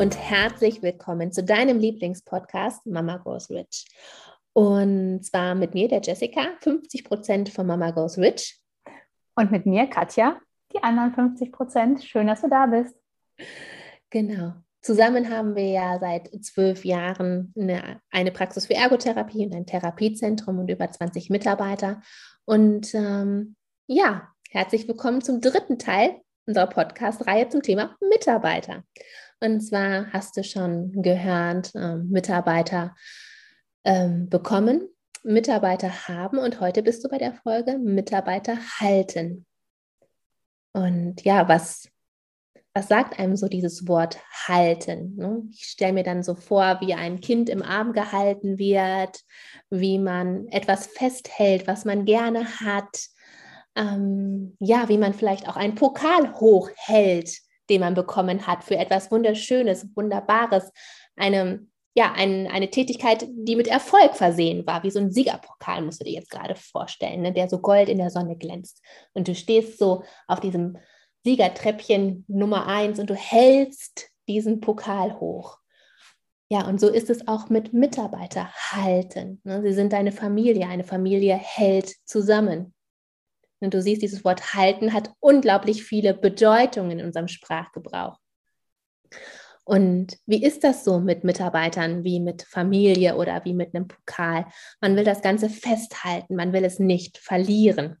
Und herzlich willkommen zu deinem Lieblingspodcast Mama Goes Rich. Und zwar mit mir, der Jessica, 50 Prozent von Mama Goes Rich. Und mit mir, Katja, die anderen 50 Prozent. Schön, dass du da bist. Genau. Zusammen haben wir ja seit zwölf Jahren eine, eine Praxis für Ergotherapie und ein Therapiezentrum und über 20 Mitarbeiter. Und ähm, ja, herzlich willkommen zum dritten Teil unserer Podcast-Reihe zum Thema Mitarbeiter. Und zwar hast du schon gehört, ähm, Mitarbeiter ähm, bekommen, Mitarbeiter haben und heute bist du bei der Folge Mitarbeiter halten. Und ja, was, was sagt einem so dieses Wort halten? Ne? Ich stelle mir dann so vor, wie ein Kind im Arm gehalten wird, wie man etwas festhält, was man gerne hat. Ähm, ja, wie man vielleicht auch einen Pokal hochhält den man bekommen hat für etwas Wunderschönes, Wunderbares, eine, ja, ein, eine Tätigkeit, die mit Erfolg versehen war, wie so ein Siegerpokal, musst du dir jetzt gerade vorstellen, ne, der so gold in der Sonne glänzt. Und du stehst so auf diesem Siegertreppchen Nummer eins und du hältst diesen Pokal hoch. Ja, und so ist es auch mit Mitarbeiter halten. Ne. Sie sind eine Familie, eine Familie hält zusammen. Und du siehst, dieses Wort halten hat unglaublich viele Bedeutungen in unserem Sprachgebrauch. Und wie ist das so mit Mitarbeitern, wie mit Familie oder wie mit einem Pokal? Man will das Ganze festhalten, man will es nicht verlieren.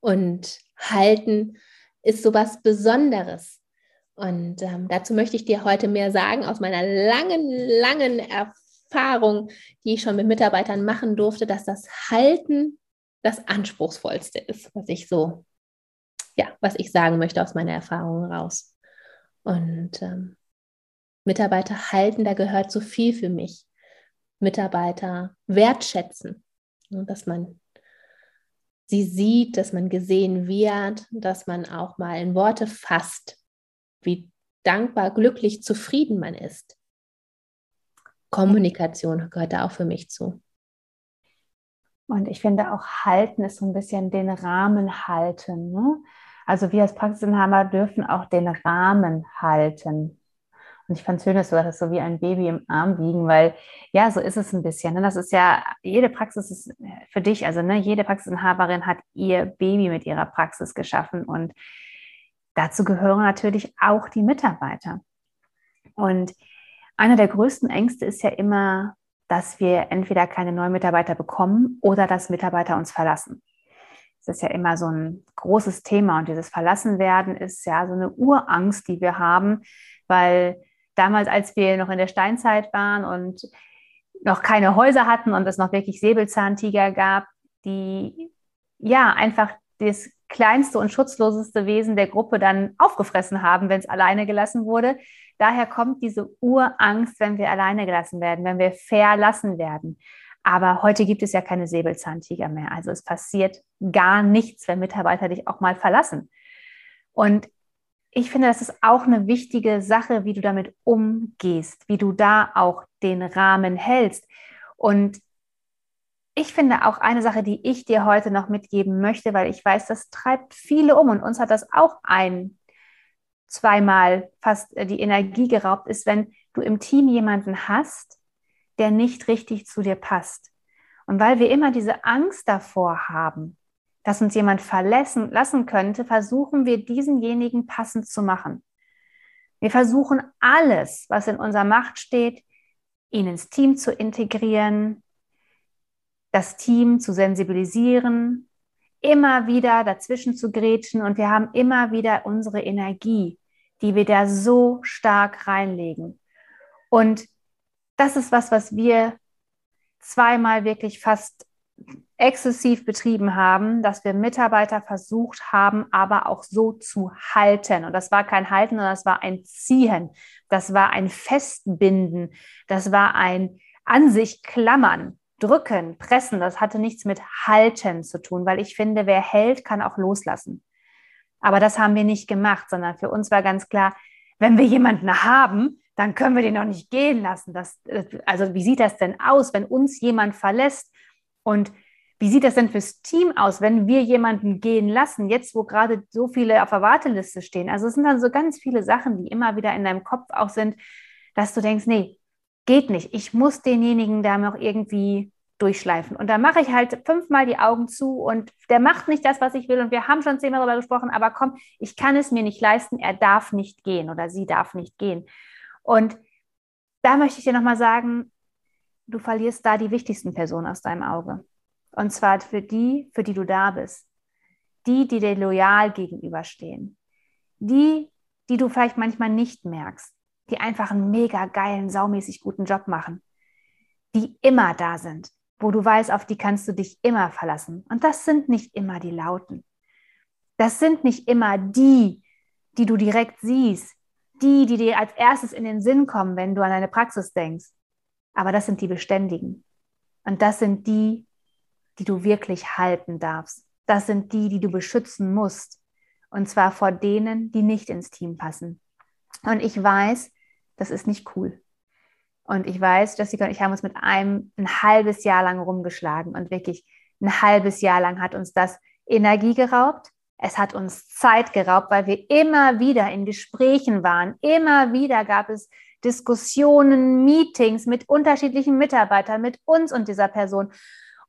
Und halten ist so was Besonderes. Und ähm, dazu möchte ich dir heute mehr sagen aus meiner langen, langen Erfahrung, die ich schon mit Mitarbeitern machen durfte, dass das Halten das Anspruchsvollste ist, was ich so, ja, was ich sagen möchte aus meiner Erfahrung raus. Und ähm, Mitarbeiter halten, da gehört so viel für mich. Mitarbeiter wertschätzen, ne, dass man sie sieht, dass man gesehen wird, dass man auch mal in Worte fasst, wie dankbar, glücklich, zufrieden man ist. Kommunikation gehört da auch für mich zu. Und ich finde auch halten ist so ein bisschen den Rahmen halten. Ne? Also wir als Praxisinhaber dürfen auch den Rahmen halten. Und ich fand es schön, dass du das so wie ein Baby im Arm wiegen, weil ja, so ist es ein bisschen. Ne? Das ist ja, jede Praxis ist für dich, also ne, jede Praxisinhaberin hat ihr Baby mit ihrer Praxis geschaffen und dazu gehören natürlich auch die Mitarbeiter. Und einer der größten Ängste ist ja immer, dass wir entweder keine neuen Mitarbeiter bekommen oder dass Mitarbeiter uns verlassen. Das ist ja immer so ein großes Thema und dieses Verlassenwerden ist ja so eine Urangst, die wir haben, weil damals, als wir noch in der Steinzeit waren und noch keine Häuser hatten und es noch wirklich Säbelzahntiger gab, die ja einfach das kleinste und schutzloseste Wesen der Gruppe dann aufgefressen haben, wenn es alleine gelassen wurde, Daher kommt diese Urangst, wenn wir alleine gelassen werden, wenn wir verlassen werden. Aber heute gibt es ja keine Säbelzahntiger mehr. Also es passiert gar nichts, wenn Mitarbeiter dich auch mal verlassen. Und ich finde, das ist auch eine wichtige Sache, wie du damit umgehst, wie du da auch den Rahmen hältst. Und ich finde auch eine Sache, die ich dir heute noch mitgeben möchte, weil ich weiß, das treibt viele um und uns hat das auch ein zweimal fast äh, die Energie geraubt ist, wenn du im Team jemanden hast, der nicht richtig zu dir passt. Und weil wir immer diese Angst davor haben, dass uns jemand verlassen lassen könnte, versuchen wir diesenjenigen passend zu machen. Wir versuchen alles, was in unserer Macht steht, ihn ins Team zu integrieren, das Team zu sensibilisieren, immer wieder dazwischen zu grätschen und wir haben immer wieder unsere Energie die wir da so stark reinlegen. Und das ist was, was wir zweimal wirklich fast exzessiv betrieben haben, dass wir Mitarbeiter versucht haben, aber auch so zu halten. Und das war kein Halten, sondern das war ein Ziehen, das war ein Festbinden, das war ein an sich klammern, drücken, pressen. Das hatte nichts mit Halten zu tun, weil ich finde, wer hält, kann auch loslassen. Aber das haben wir nicht gemacht, sondern für uns war ganz klar, wenn wir jemanden haben, dann können wir den noch nicht gehen lassen. Das, also wie sieht das denn aus, wenn uns jemand verlässt? Und wie sieht das denn fürs Team aus, wenn wir jemanden gehen lassen, jetzt wo gerade so viele auf der Warteliste stehen? Also es sind dann so ganz viele Sachen, die immer wieder in deinem Kopf auch sind, dass du denkst, nee, geht nicht. Ich muss denjenigen da noch irgendwie durchschleifen. Und dann mache ich halt fünfmal die Augen zu und der macht nicht das, was ich will. Und wir haben schon zehnmal darüber gesprochen, aber komm, ich kann es mir nicht leisten, er darf nicht gehen oder sie darf nicht gehen. Und da möchte ich dir nochmal sagen, du verlierst da die wichtigsten Personen aus deinem Auge. Und zwar für die, für die du da bist. Die, die dir loyal gegenüberstehen. Die, die du vielleicht manchmal nicht merkst. Die einfach einen mega geilen, saumäßig guten Job machen. Die immer da sind. Wo du weißt, auf die kannst du dich immer verlassen. Und das sind nicht immer die Lauten. Das sind nicht immer die, die du direkt siehst. Die, die dir als erstes in den Sinn kommen, wenn du an deine Praxis denkst. Aber das sind die Beständigen. Und das sind die, die du wirklich halten darfst. Das sind die, die du beschützen musst. Und zwar vor denen, die nicht ins Team passen. Und ich weiß, das ist nicht cool. Und ich weiß, Jessica und ich haben uns mit einem ein halbes Jahr lang rumgeschlagen. Und wirklich ein halbes Jahr lang hat uns das Energie geraubt. Es hat uns Zeit geraubt, weil wir immer wieder in Gesprächen waren. Immer wieder gab es Diskussionen, Meetings mit unterschiedlichen Mitarbeitern, mit uns und dieser Person.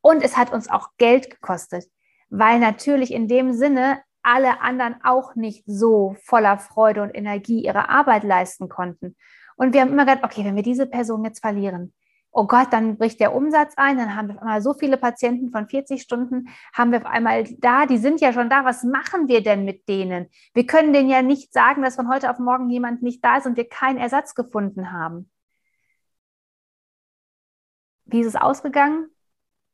Und es hat uns auch Geld gekostet, weil natürlich in dem Sinne alle anderen auch nicht so voller Freude und Energie ihre Arbeit leisten konnten. Und wir haben immer gedacht, okay, wenn wir diese Person jetzt verlieren, oh Gott, dann bricht der Umsatz ein, dann haben wir auf einmal so viele Patienten von 40 Stunden, haben wir auf einmal da, die sind ja schon da, was machen wir denn mit denen? Wir können denen ja nicht sagen, dass von heute auf morgen jemand nicht da ist und wir keinen Ersatz gefunden haben. Wie ist es ausgegangen?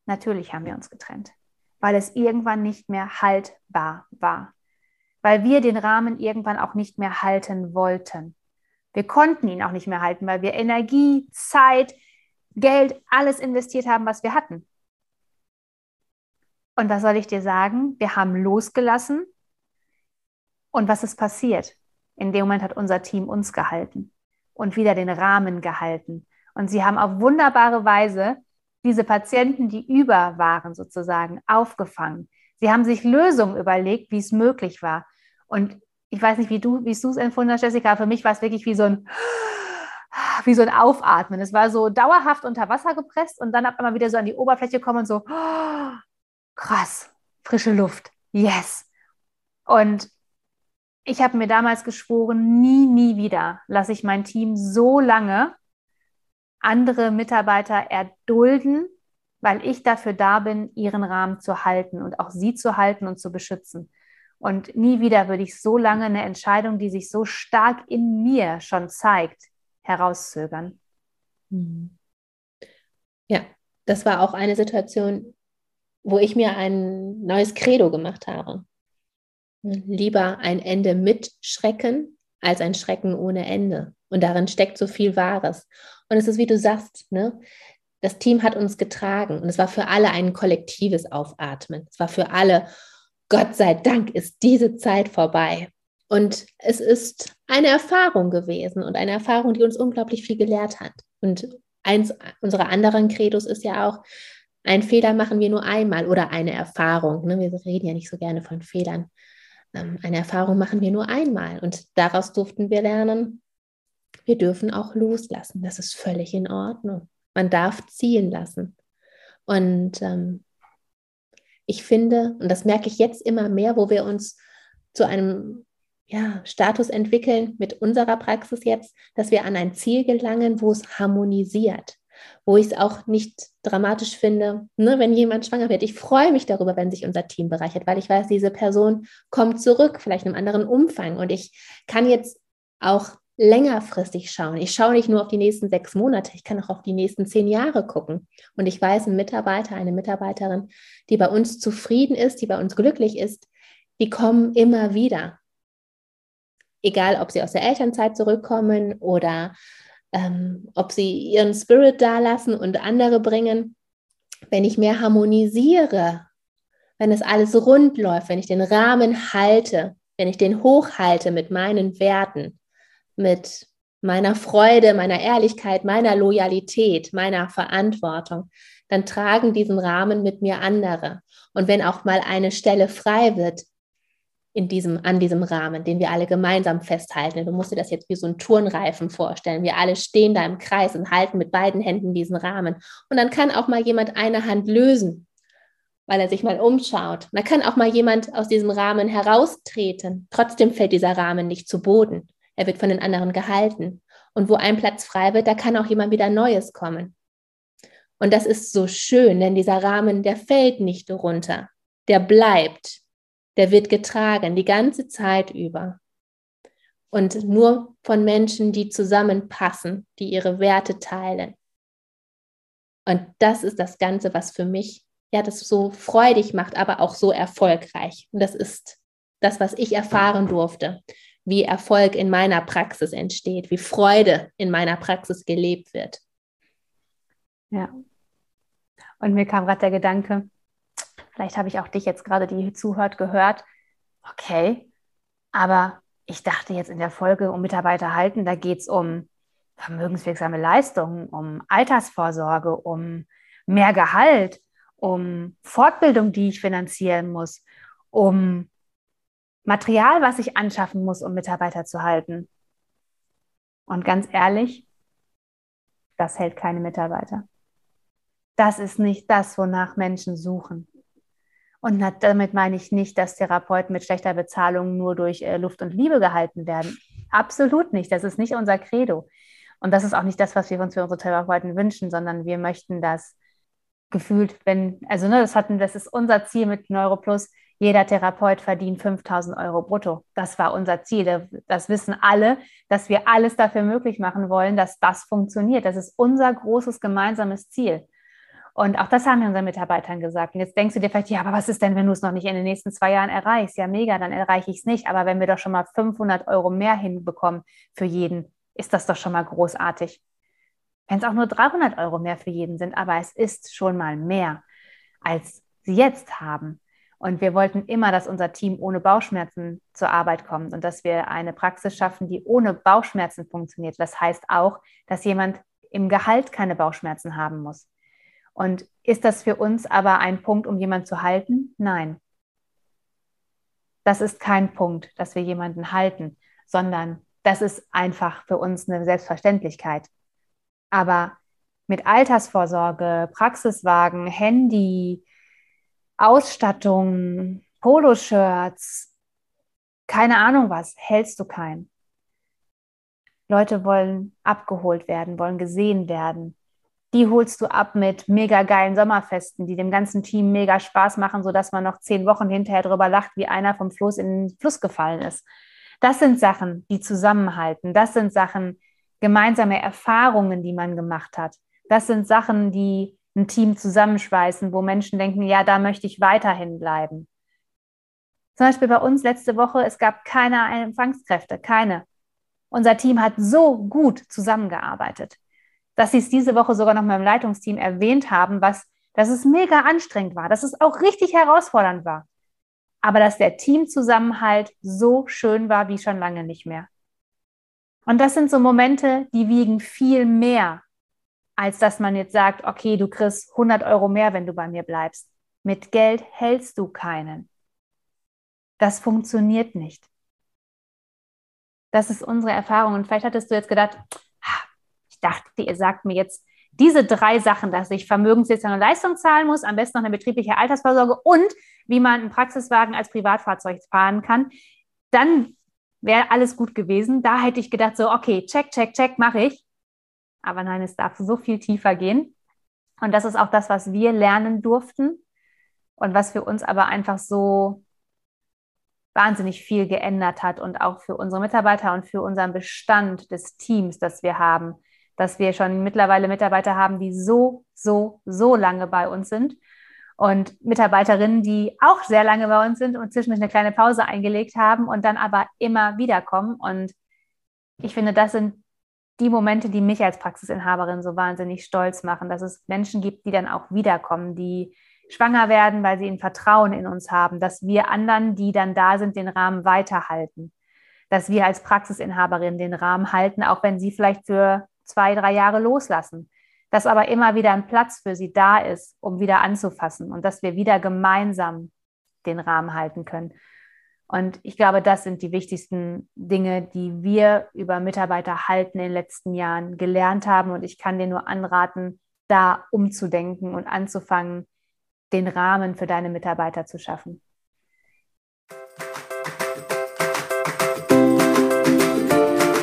Natürlich haben wir uns getrennt, weil es irgendwann nicht mehr haltbar war, weil wir den Rahmen irgendwann auch nicht mehr halten wollten. Wir konnten ihn auch nicht mehr halten, weil wir Energie, Zeit, Geld, alles investiert haben, was wir hatten. Und was soll ich dir sagen? Wir haben losgelassen. Und was ist passiert? In dem Moment hat unser Team uns gehalten und wieder den Rahmen gehalten. Und sie haben auf wunderbare Weise diese Patienten, die über waren, sozusagen aufgefangen. Sie haben sich Lösungen überlegt, wie es möglich war. Und ich weiß nicht, wie du, wie du es empfunden hast, Jessica. Für mich war es wirklich wie so ein, wie so ein Aufatmen. Es war so dauerhaft unter Wasser gepresst und dann ab einmal wieder so an die Oberfläche kommen und so, krass, frische Luft, yes. Und ich habe mir damals geschworen, nie, nie wieder lasse ich mein Team so lange andere Mitarbeiter erdulden, weil ich dafür da bin, ihren Rahmen zu halten und auch sie zu halten und zu beschützen. Und nie wieder würde ich so lange eine Entscheidung, die sich so stark in mir schon zeigt, herauszögern. Mhm. Ja, das war auch eine Situation, wo ich mir ein neues Credo gemacht habe. Lieber ein Ende mit Schrecken als ein Schrecken ohne Ende. Und darin steckt so viel Wahres. Und es ist, wie du sagst, ne? das Team hat uns getragen und es war für alle ein kollektives Aufatmen. Es war für alle, Gott sei Dank ist diese Zeit vorbei. Und es ist eine Erfahrung gewesen und eine Erfahrung, die uns unglaublich viel gelehrt hat. Und eins unserer anderen Credos ist ja auch, ein Fehler machen wir nur einmal oder eine Erfahrung. Ne? Wir reden ja nicht so gerne von Fehlern. Ähm, eine Erfahrung machen wir nur einmal. Und daraus durften wir lernen, wir dürfen auch loslassen. Das ist völlig in Ordnung. Man darf ziehen lassen. Und ähm, ich finde, und das merke ich jetzt immer mehr, wo wir uns zu einem ja, Status entwickeln mit unserer Praxis jetzt, dass wir an ein Ziel gelangen, wo es harmonisiert, wo ich es auch nicht dramatisch finde, ne, wenn jemand schwanger wird. Ich freue mich darüber, wenn sich unser Team bereichert, weil ich weiß, diese Person kommt zurück, vielleicht in einem anderen Umfang und ich kann jetzt auch längerfristig schauen. Ich schaue nicht nur auf die nächsten sechs Monate, ich kann auch auf die nächsten zehn Jahre gucken. Und ich weiß, ein Mitarbeiter, eine Mitarbeiterin, die bei uns zufrieden ist, die bei uns glücklich ist, die kommen immer wieder. Egal, ob sie aus der Elternzeit zurückkommen oder ähm, ob sie ihren Spirit dalassen und andere bringen. Wenn ich mehr harmonisiere, wenn es alles rund läuft, wenn ich den Rahmen halte, wenn ich den hochhalte mit meinen Werten, mit meiner Freude, meiner Ehrlichkeit, meiner Loyalität, meiner Verantwortung, dann tragen diesen Rahmen mit mir andere. Und wenn auch mal eine Stelle frei wird in diesem, an diesem Rahmen, den wir alle gemeinsam festhalten, du musst dir das jetzt wie so ein Turnreifen vorstellen. Wir alle stehen da im Kreis und halten mit beiden Händen diesen Rahmen. Und dann kann auch mal jemand eine Hand lösen, weil er sich mal umschaut. Da kann auch mal jemand aus diesem Rahmen heraustreten. Trotzdem fällt dieser Rahmen nicht zu Boden er wird von den anderen gehalten. Und wo ein Platz frei wird, da kann auch jemand wieder Neues kommen. Und das ist so schön, denn dieser Rahmen, der fällt nicht runter, der bleibt, der wird getragen die ganze Zeit über. Und nur von Menschen, die zusammenpassen, die ihre Werte teilen. Und das ist das Ganze, was für mich ja das so freudig macht, aber auch so erfolgreich. Und das ist das, was ich erfahren durfte wie Erfolg in meiner Praxis entsteht, wie Freude in meiner Praxis gelebt wird. Ja. Und mir kam gerade der Gedanke, vielleicht habe ich auch dich jetzt gerade, die zuhört, gehört, okay, aber ich dachte jetzt in der Folge um Mitarbeiter halten, da geht es um vermögenswirksame Leistungen, um Altersvorsorge, um mehr Gehalt, um Fortbildung, die ich finanzieren muss, um Material, was ich anschaffen muss, um Mitarbeiter zu halten. Und ganz ehrlich, das hält keine Mitarbeiter. Das ist nicht das, wonach Menschen suchen. Und damit meine ich nicht, dass Therapeuten mit schlechter Bezahlung nur durch äh, Luft und Liebe gehalten werden. Absolut nicht. Das ist nicht unser Credo. Und das ist auch nicht das, was wir uns für unsere Therapeuten wünschen, sondern wir möchten das gefühlt, wenn, also ne, das hatten, das ist unser Ziel mit NeuroPlus, jeder Therapeut verdient 5000 Euro brutto. Das war unser Ziel. Das wissen alle, dass wir alles dafür möglich machen wollen, dass das funktioniert. Das ist unser großes gemeinsames Ziel. Und auch das haben wir unseren Mitarbeitern gesagt. Und jetzt denkst du dir vielleicht, ja, aber was ist denn, wenn du es noch nicht in den nächsten zwei Jahren erreichst? Ja, mega, dann erreiche ich es nicht. Aber wenn wir doch schon mal 500 Euro mehr hinbekommen für jeden, ist das doch schon mal großartig. Wenn es auch nur 300 Euro mehr für jeden sind, aber es ist schon mal mehr, als sie jetzt haben. Und wir wollten immer, dass unser Team ohne Bauchschmerzen zur Arbeit kommt und dass wir eine Praxis schaffen, die ohne Bauchschmerzen funktioniert. Das heißt auch, dass jemand im Gehalt keine Bauchschmerzen haben muss. Und ist das für uns aber ein Punkt, um jemanden zu halten? Nein. Das ist kein Punkt, dass wir jemanden halten, sondern das ist einfach für uns eine Selbstverständlichkeit. Aber mit Altersvorsorge, Praxiswagen, Handy, Ausstattung, Poloshirts, keine Ahnung was, hältst du keinen. Leute wollen abgeholt werden, wollen gesehen werden. Die holst du ab mit mega geilen Sommerfesten, die dem ganzen Team mega Spaß machen, sodass man noch zehn Wochen hinterher drüber lacht, wie einer vom Fluss in den Fluss gefallen ist. Das sind Sachen, die zusammenhalten. Das sind Sachen, gemeinsame Erfahrungen, die man gemacht hat. Das sind Sachen, die ein Team zusammenschweißen, wo Menschen denken, ja, da möchte ich weiterhin bleiben. Zum Beispiel bei uns letzte Woche, es gab keine Empfangskräfte, keine. Unser Team hat so gut zusammengearbeitet, dass sie es diese Woche sogar noch mal im Leitungsteam erwähnt haben, was, dass es mega anstrengend war, dass es auch richtig herausfordernd war. Aber dass der Teamzusammenhalt so schön war wie schon lange nicht mehr. Und das sind so Momente, die wiegen viel mehr als dass man jetzt sagt, okay, du kriegst 100 Euro mehr, wenn du bei mir bleibst. Mit Geld hältst du keinen. Das funktioniert nicht. Das ist unsere Erfahrung. Und vielleicht hattest du jetzt gedacht, ich dachte, ihr sagt mir jetzt diese drei Sachen, dass ich Vermögenssitzung und Leistung zahlen muss, am besten noch eine betriebliche Altersvorsorge und wie man einen Praxiswagen als Privatfahrzeug fahren kann. Dann wäre alles gut gewesen. Da hätte ich gedacht, so, okay, check, check, check, mache ich. Aber nein, es darf so viel tiefer gehen. Und das ist auch das, was wir lernen durften und was für uns aber einfach so wahnsinnig viel geändert hat und auch für unsere Mitarbeiter und für unseren Bestand des Teams, das wir haben, dass wir schon mittlerweile Mitarbeiter haben, die so, so, so lange bei uns sind und Mitarbeiterinnen, die auch sehr lange bei uns sind und zwischendurch eine kleine Pause eingelegt haben und dann aber immer wiederkommen. Und ich finde, das sind die Momente, die mich als Praxisinhaberin so wahnsinnig stolz machen, dass es Menschen gibt, die dann auch wiederkommen, die schwanger werden, weil sie ein Vertrauen in uns haben, dass wir anderen, die dann da sind, den Rahmen weiterhalten, dass wir als Praxisinhaberin den Rahmen halten, auch wenn sie vielleicht für zwei, drei Jahre loslassen, dass aber immer wieder ein Platz für sie da ist, um wieder anzufassen und dass wir wieder gemeinsam den Rahmen halten können. Und ich glaube, das sind die wichtigsten Dinge, die wir über Mitarbeiter halten in den letzten Jahren gelernt haben. Und ich kann dir nur anraten, da umzudenken und anzufangen, den Rahmen für deine Mitarbeiter zu schaffen.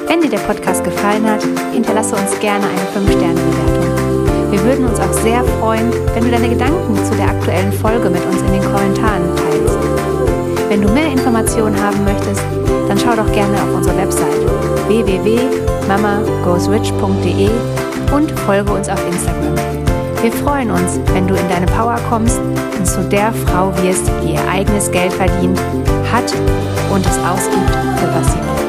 Wenn dir der Podcast gefallen hat, hinterlasse uns gerne eine 5-Sterne-Bewertung. Wir würden uns auch sehr freuen, wenn du deine Gedanken zu der aktuellen Folge mit uns in den Kommentaren Informationen haben möchtest, dann schau doch gerne auf unsere Website www.mamagoesrich.de und folge uns auf Instagram. Wir freuen uns, wenn du in deine Power kommst und zu der Frau wirst, die ihr eigenes Geld verdient, hat und es ausgibt, für was sie will.